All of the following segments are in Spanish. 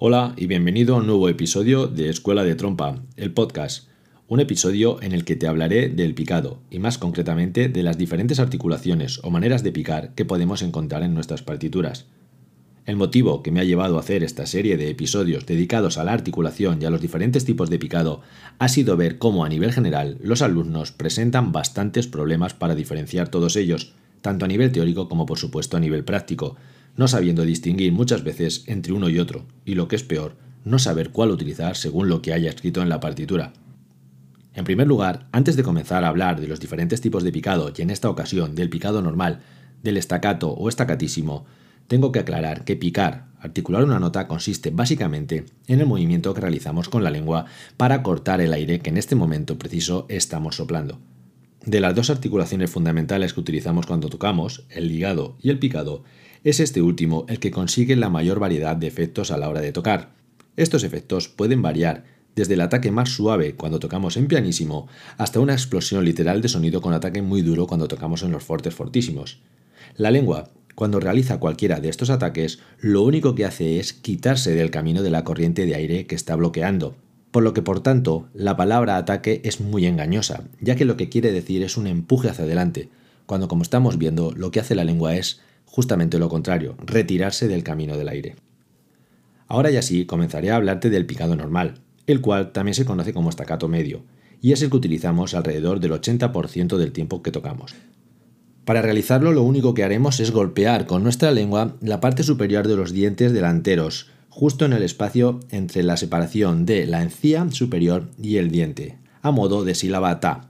Hola y bienvenido a un nuevo episodio de Escuela de Trompa, el podcast, un episodio en el que te hablaré del picado y más concretamente de las diferentes articulaciones o maneras de picar que podemos encontrar en nuestras partituras. El motivo que me ha llevado a hacer esta serie de episodios dedicados a la articulación y a los diferentes tipos de picado ha sido ver cómo a nivel general los alumnos presentan bastantes problemas para diferenciar todos ellos, tanto a nivel teórico como por supuesto a nivel práctico, no sabiendo distinguir muchas veces entre uno y otro, y lo que es peor, no saber cuál utilizar según lo que haya escrito en la partitura. En primer lugar, antes de comenzar a hablar de los diferentes tipos de picado y en esta ocasión del picado normal, del estacato o estacatísimo, tengo que aclarar que picar, articular una nota, consiste básicamente en el movimiento que realizamos con la lengua para cortar el aire que en este momento preciso estamos soplando. De las dos articulaciones fundamentales que utilizamos cuando tocamos, el ligado y el picado, es este último el que consigue la mayor variedad de efectos a la hora de tocar. Estos efectos pueden variar desde el ataque más suave cuando tocamos en pianísimo hasta una explosión literal de sonido con ataque muy duro cuando tocamos en los fortes fortísimos. La lengua, cuando realiza cualquiera de estos ataques, lo único que hace es quitarse del camino de la corriente de aire que está bloqueando, por lo que por tanto la palabra ataque es muy engañosa, ya que lo que quiere decir es un empuje hacia adelante, cuando como estamos viendo lo que hace la lengua es justamente lo contrario, retirarse del camino del aire. Ahora ya sí, comenzaré a hablarte del picado normal, el cual también se conoce como estacato medio, y es el que utilizamos alrededor del 80% del tiempo que tocamos. Para realizarlo lo único que haremos es golpear con nuestra lengua la parte superior de los dientes delanteros, justo en el espacio entre la separación de la encía superior y el diente, a modo de sílaba ta,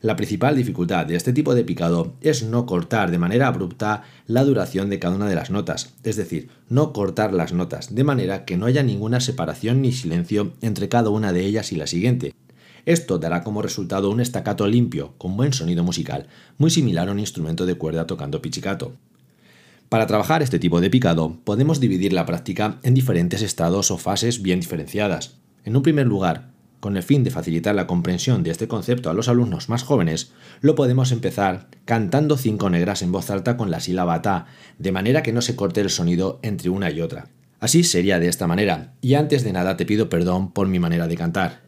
la principal dificultad de este tipo de picado es no cortar de manera abrupta la duración de cada una de las notas, es decir, no cortar las notas, de manera que no haya ninguna separación ni silencio entre cada una de ellas y la siguiente. Esto dará como resultado un estacato limpio, con buen sonido musical, muy similar a un instrumento de cuerda tocando pichicato. Para trabajar este tipo de picado, podemos dividir la práctica en diferentes estados o fases bien diferenciadas. En un primer lugar, con el fin de facilitar la comprensión de este concepto a los alumnos más jóvenes, lo podemos empezar cantando cinco negras en voz alta con la sílaba ta, de manera que no se corte el sonido entre una y otra. Así sería de esta manera, y antes de nada te pido perdón por mi manera de cantar.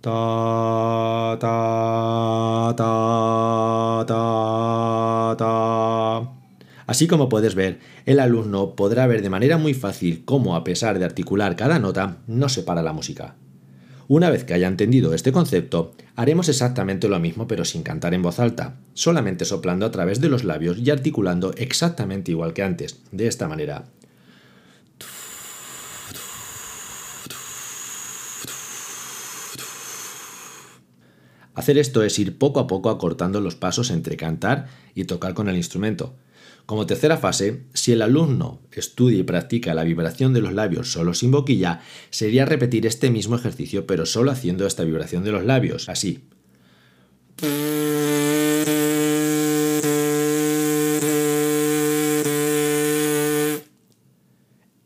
Ta, ta, ta, ta, ta. Así como puedes ver, el alumno podrá ver de manera muy fácil cómo, a pesar de articular cada nota, no separa la música. Una vez que haya entendido este concepto, haremos exactamente lo mismo pero sin cantar en voz alta, solamente soplando a través de los labios y articulando exactamente igual que antes, de esta manera. Hacer esto es ir poco a poco acortando los pasos entre cantar y tocar con el instrumento, como tercera fase, si el alumno estudia y practica la vibración de los labios solo sin boquilla, sería repetir este mismo ejercicio pero solo haciendo esta vibración de los labios, así.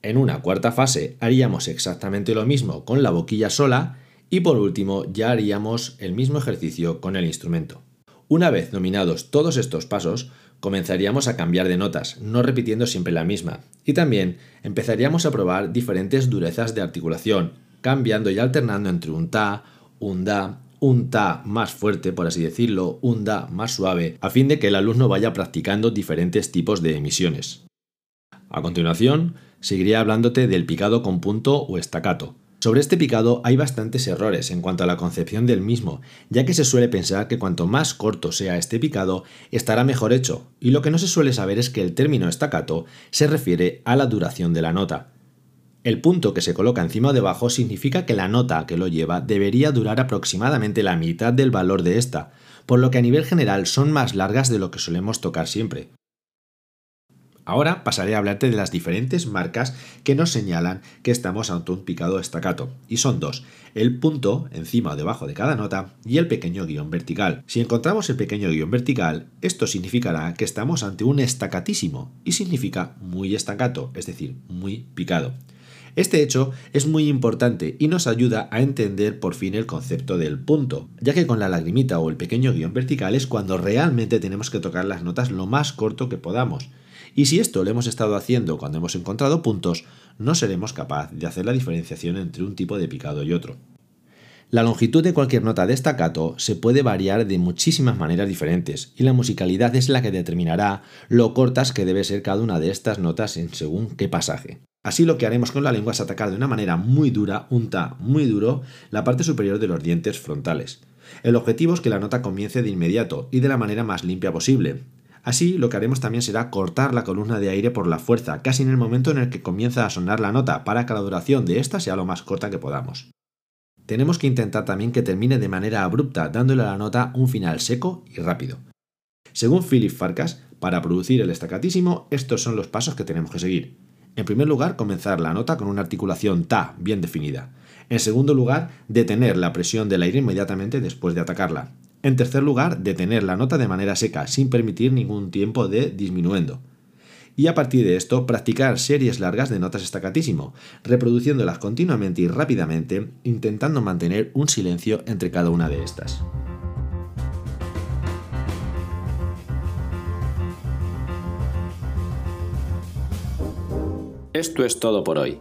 En una cuarta fase haríamos exactamente lo mismo con la boquilla sola y por último ya haríamos el mismo ejercicio con el instrumento. Una vez dominados todos estos pasos, comenzaríamos a cambiar de notas, no repitiendo siempre la misma, y también empezaríamos a probar diferentes durezas de articulación, cambiando y alternando entre un ta, un da, un ta más fuerte, por así decirlo, un da más suave, a fin de que el alumno vaya practicando diferentes tipos de emisiones. A continuación, seguiría hablándote del picado con punto o estacato. Sobre este picado hay bastantes errores en cuanto a la concepción del mismo, ya que se suele pensar que cuanto más corto sea este picado, estará mejor hecho, y lo que no se suele saber es que el término estacato se refiere a la duración de la nota. El punto que se coloca encima o debajo significa que la nota que lo lleva debería durar aproximadamente la mitad del valor de esta, por lo que a nivel general son más largas de lo que solemos tocar siempre. Ahora pasaré a hablarte de las diferentes marcas que nos señalan que estamos ante un picado estacato, y son dos, el punto encima o debajo de cada nota y el pequeño guion vertical. Si encontramos el pequeño guion vertical, esto significará que estamos ante un estacatísimo, y significa muy estacato, es decir, muy picado. Este hecho es muy importante y nos ayuda a entender por fin el concepto del punto, ya que con la lagrimita o el pequeño guion vertical es cuando realmente tenemos que tocar las notas lo más corto que podamos. Y si esto lo hemos estado haciendo cuando hemos encontrado puntos, no seremos capaces de hacer la diferenciación entre un tipo de picado y otro. La longitud de cualquier nota de staccato se puede variar de muchísimas maneras diferentes y la musicalidad es la que determinará lo cortas que debe ser cada una de estas notas en según qué pasaje. Así lo que haremos con la lengua es atacar de una manera muy dura, un ta muy duro, la parte superior de los dientes frontales. El objetivo es que la nota comience de inmediato y de la manera más limpia posible, Así, lo que haremos también será cortar la columna de aire por la fuerza, casi en el momento en el que comienza a sonar la nota, para que la duración de esta sea lo más corta que podamos. Tenemos que intentar también que termine de manera abrupta, dándole a la nota un final seco y rápido. Según Philip Farkas, para producir el estacatísimo, estos son los pasos que tenemos que seguir. En primer lugar, comenzar la nota con una articulación ta bien definida. En segundo lugar, detener la presión del aire inmediatamente después de atacarla. En tercer lugar, detener la nota de manera seca, sin permitir ningún tiempo de disminuendo. Y a partir de esto, practicar series largas de notas estacatísimo, reproduciéndolas continuamente y rápidamente, intentando mantener un silencio entre cada una de estas. Esto es todo por hoy.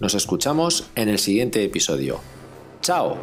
Nos escuchamos en el siguiente episodio. ¡Chao!